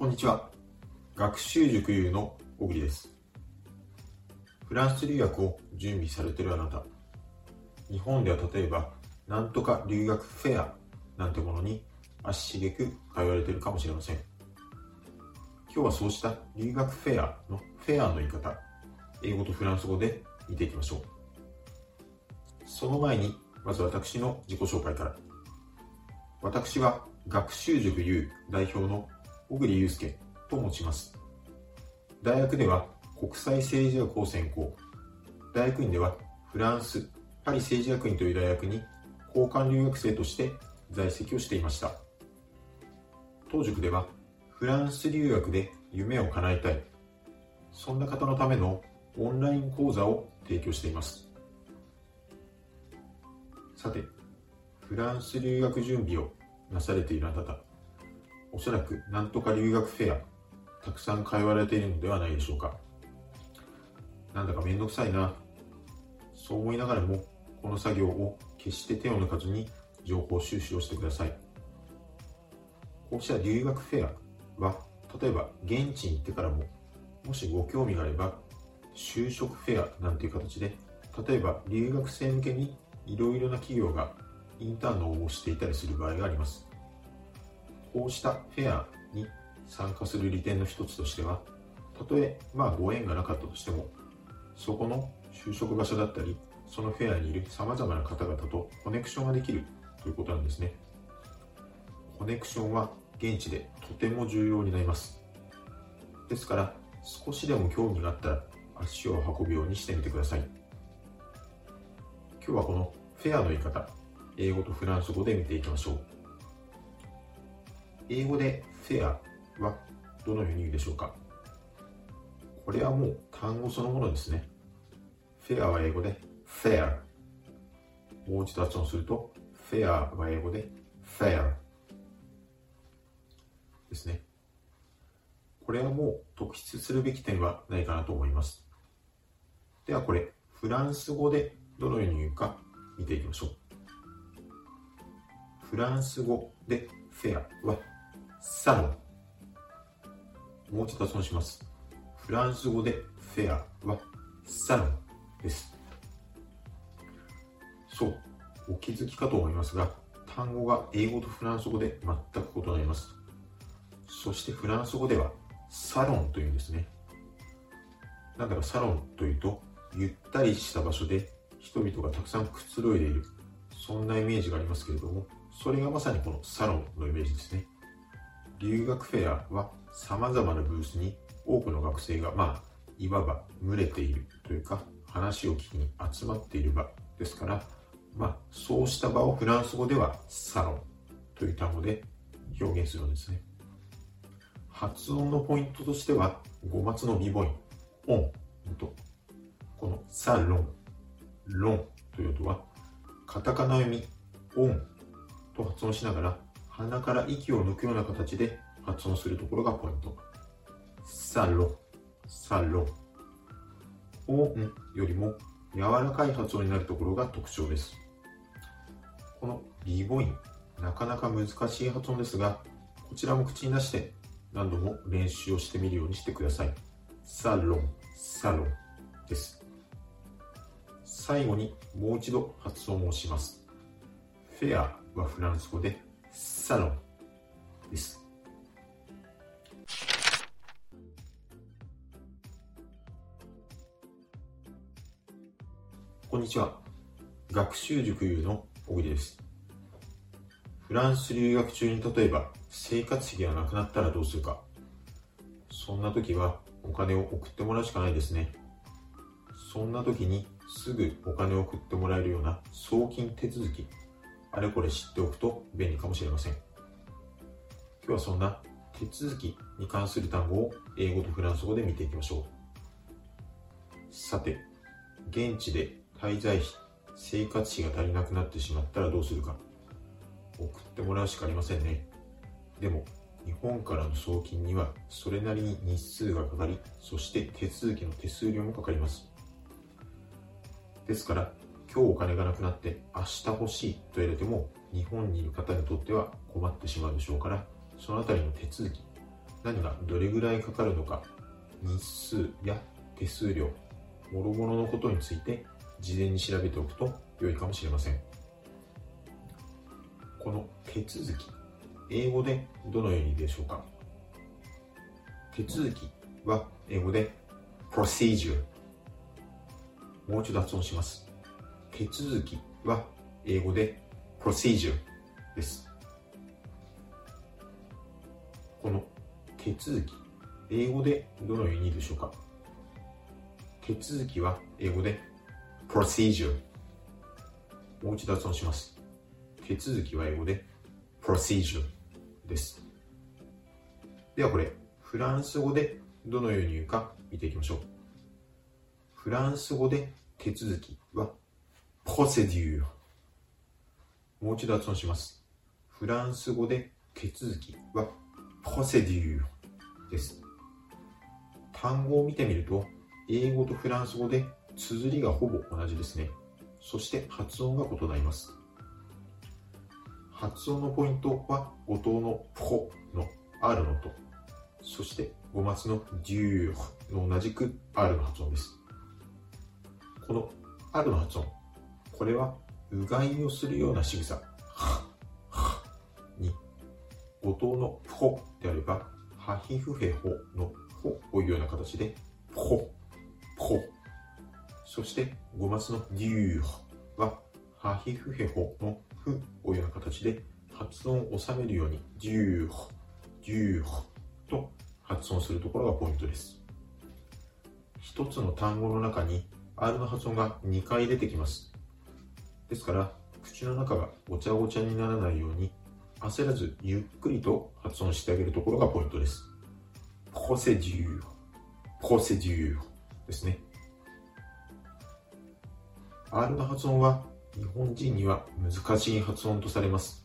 こんにちは。学習塾 U の小栗です。フランス留学を準備されているあなた。日本では例えば、なんとか留学フェアなんてものに足しげく通われているかもしれません。今日はそうした留学フェアのフェアの言い方、英語とフランス語で見ていきましょう。その前に、まず私の自己紹介から。私は学習塾 U 代表の小栗祐介と申します。大学では国際政治学を専攻。大学院ではフランス、パリ政治学院という大学に交換留学生として在籍をしていました。当塾ではフランス留学で夢を叶えたい。そんな方のためのオンライン講座を提供しています。さて、フランス留学準備をなされているあなた、おそらくなんとか留学フェア、たくさん通われているのではないでしょうか。なんだかめんどくさいな。そう思いながらも、この作業を決して手を抜かずに情報収集をしてください。こうした留学フェアは、例えば現地に行ってからも、もしご興味があれば、就職フェアなんていう形で、例えば留学生向けにいろいろな企業がインターンの応募していたりする場合があります。こうしたフェアに参加する利点の一つとしては、たとえまあご縁がなかったとしても、そこの就職場所だったり、そのフェアにいる様々な方々とコネクションができるということなんですね。コネクションは現地でとても重要になります。ですから、少しでも興味があったら足を運ぶようにしてみてください。今日はこのフェアの言い方、英語とフランス語で見ていきましょう。英語でフェアはどのように言うでしょうか？これはもう単語そのものですね。フェアは英語で fair。もう一度発音すると、フェアは英語で fair ですね。これはもう特筆するべき点はないかなと思います。ではこれ、フランス語でどのように言うか見ていきましょう。フランス語でフェアはサロン。もう一度発音します。フランス語でフェアはサロンです。そう、お気づきかと思いますが、単語が英語とフランス語で全く異なります。そしてフランス語ではサロンというんですね。なんだかサロンというと、ゆったりした場所で人々がたくさんくつろいでいる、そんなイメージがありますけれども、それがまさにこのサロンのイメージですね。留学フェアは様々なブースに多くの学生が、まあ、いわば群れているというか、話を聞きに集まっている場ですから、まあ、そうした場をフランス語ではサロンという単語で表現するんですね。発音のポイントとしては、語末の微母音、オンと、このサロン、ロンという音は、カタカナ読み、オンと発音しながら、鼻から息を抜くような形で発音するところがポイント。サロ、サロ。オンよりも柔らかい発音になるところが特徴です。このビ母音、なかなか難しい発音ですが、こちらも口に出して何度も練習をしてみるようにしてください。サロン、サロンです。最後にもう一度発音をします。フェアはフランス語でサロンです。こんにちは。学習塾優の小栗です。フランス留学中に例えば生活費がなくなったらどうするか。そんな時はお金を送ってもらうしかないですね。そんな時にすぐお金を送ってもらえるような送金手続きあれこれ知っておくと便利かもしれません。今日はそんな手続きに関する単語を英語とフランス語で見ていきましょう。さて、現地で滞在費、生活費が足りなくなってしまったらどうするか。送ってもらうしかありませんね。でも、日本からの送金にはそれなりに日数がかかり、そして手続きの手数料もかかります。ですから、今日お金がなくなって明日欲しいと言われても日本にいる方にとっては困ってしまうでしょうからそのあたりの手続き何がどれぐらいかかるのか日数や手数料諸々のことについて事前に調べておくと良いかもしれません。この手続き英語でどのようにでしょうか？手続きは英語で procedure もう一度発音します。手続きは英語で procedure です。この手続き英語でどのようにでしょうか？手続きは英語で procedure もう一度発音します。手続きは英語で procedure です。ではこれフランス語でどのように言うか見ていきましょう。フランス語で手続きは procedure もう一度発音します。フランス語で手続きは procedure です。単語を見てみると英語とフランス語で綴りがほぼ同じですね。そして発音が異なります。発音のポイントは五島のポの R の音そして五松のデューの同じく R の発音です。この R の発音これはうがいをするような仕草。に五島のポであればハヒフヘホのホをいうような形でポポそして五松のデューはハヒフヘホのフをいうような形で発音を収めるようにデューデューと発音するところがポイントです。一つの単語の中に R の発音が2回出てきます。ですから口の中がごちゃごちゃにならないように焦らずゆっくりと発音してあげるところがポイントです。ポセデューポセデューですね。R の発音は日本人には難しい発音とされます。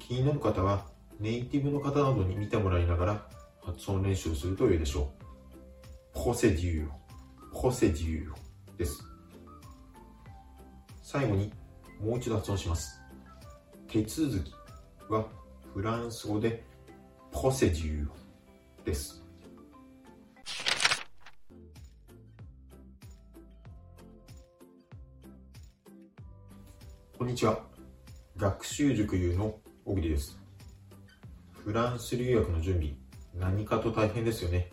気になる方はネイティブの方などに見てもらいながら発音練習をすると良いでしょう。ポセデューポセデューです。最後にもう一度発音します。手続きはフランス語でポセデューです。こんにちは。学習塾優の小栗です。フランス留学の準備何かと大変ですよね。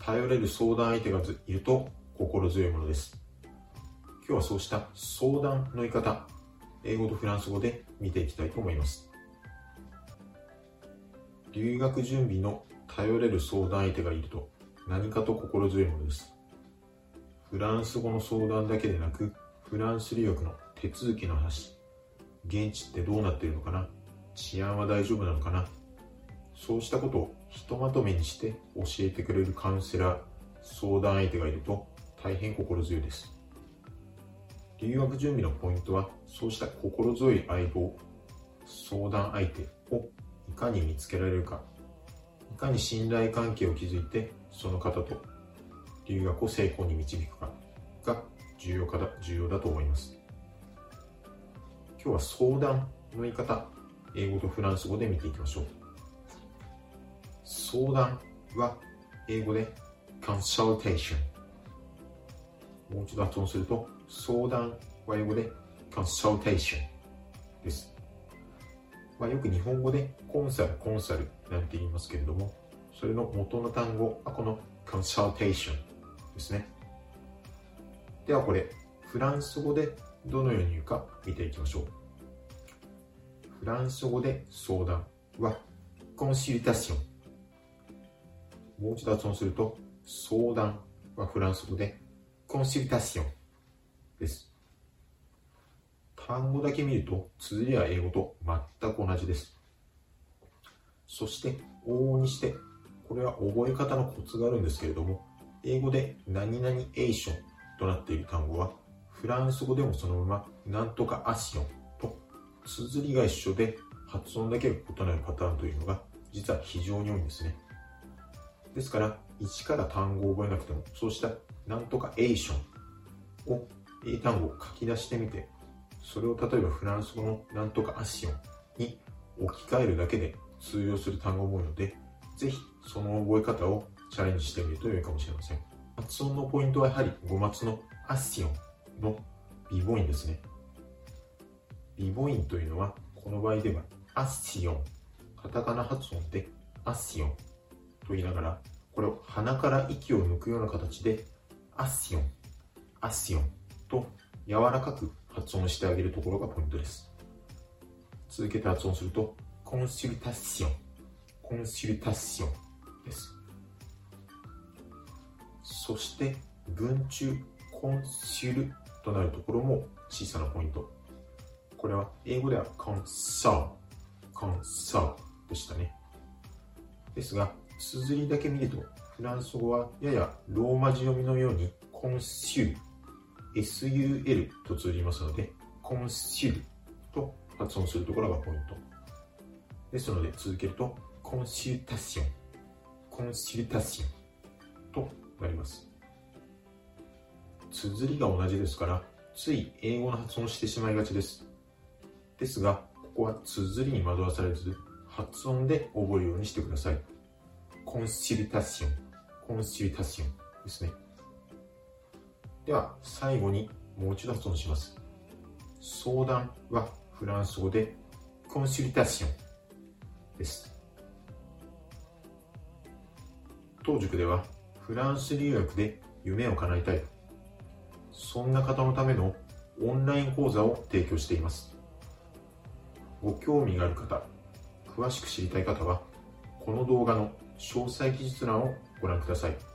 頼れる相談相手がいると心強いものです。今日はそうした相談の言い方英語とフランス語で見ていきたいと思います。留学準備の頼れる相談相手がいると何かと心強いものです。フランス語の相談だけでなくフランス留学の手続きの話現地ってどうなっているのかな治安は大丈夫なのかなそうしたことをひとまとめにして教えてくれるカウンセラー相談相手がいると大変心強いです。留学準備のポイントはそうした心強い相棒相談相手をいかに見つけられるかいかに信頼関係を築いてその方と留学を成功に導くかが重要かだ重要だと思います。今日は相談の言い方英語とフランス語で見ていきましょう。相談は英語で consultation もう一度発音すると相談は英語で consultation です、まあ、よく日本語でコンサルコンサルなんて言いますけれどもそれの元の単語はこの consultation ですね。ではこれフランス語でどのように言うか見ていきましょう。フランス語で相談はコンシルタション。もう一度発音すると相談はフランス語でコンシルタション。です。単語だけ見ると綴りは英語と全く同じです。そして往々にしてこれは覚え方のコツがあるんですけれども英語で何々エーションとなっている単語はフランス語でもそのままなんとかアシオンと綴りが一緒で発音だけが異なるパターンというのが実は非常に多いんですね。ですから一から単語を覚えなくてもそうしたなんとかエーションを英単語を書き出してみてそれを例えばフランス語のなんとかアシオンに置き換えるだけで通用する単語も多いのでぜひその覚え方をチャレンジしてみると良いかもしれません。発音のポイントはやはり5末のアッシオンのビボインですね。ビボインというのは、この場合ではアッシオン、カタカナ発音でアッシオンと言いながら、これを鼻から息を抜くような形でアッシオン、アッシオンと柔らかく発音してあげるところがポイントです。続けて発音すると、コンシルタッション、コンシルタッションです。そして、文中、コンシルとなるところも小さなポイント。これは英語ではコンサー、コンサーでしたね。ですが、綴りだけ見ると、フランス語はややローマ字読みのように、コンシュル、SUL と通じますので、コンシルと発音するところがポイント。ですので、続けると、コンシュタション、コンシュタションとなります。綴りが同じですから、つい英語の発音してしまいがちです。ですが、ここは綴りに惑わされず、発音で覚えるようにしてください。コンシルタション、コンシルタションですね。では、最後にもう一度発音します。相談はフランス語でコンシルタションです。当塾ではフランス留学で夢を叶えたい。そんな方のためのオンライン講座を提供しています。ご興味がある方、詳しく知りたい方は、この動画の詳細記述欄をご覧ください。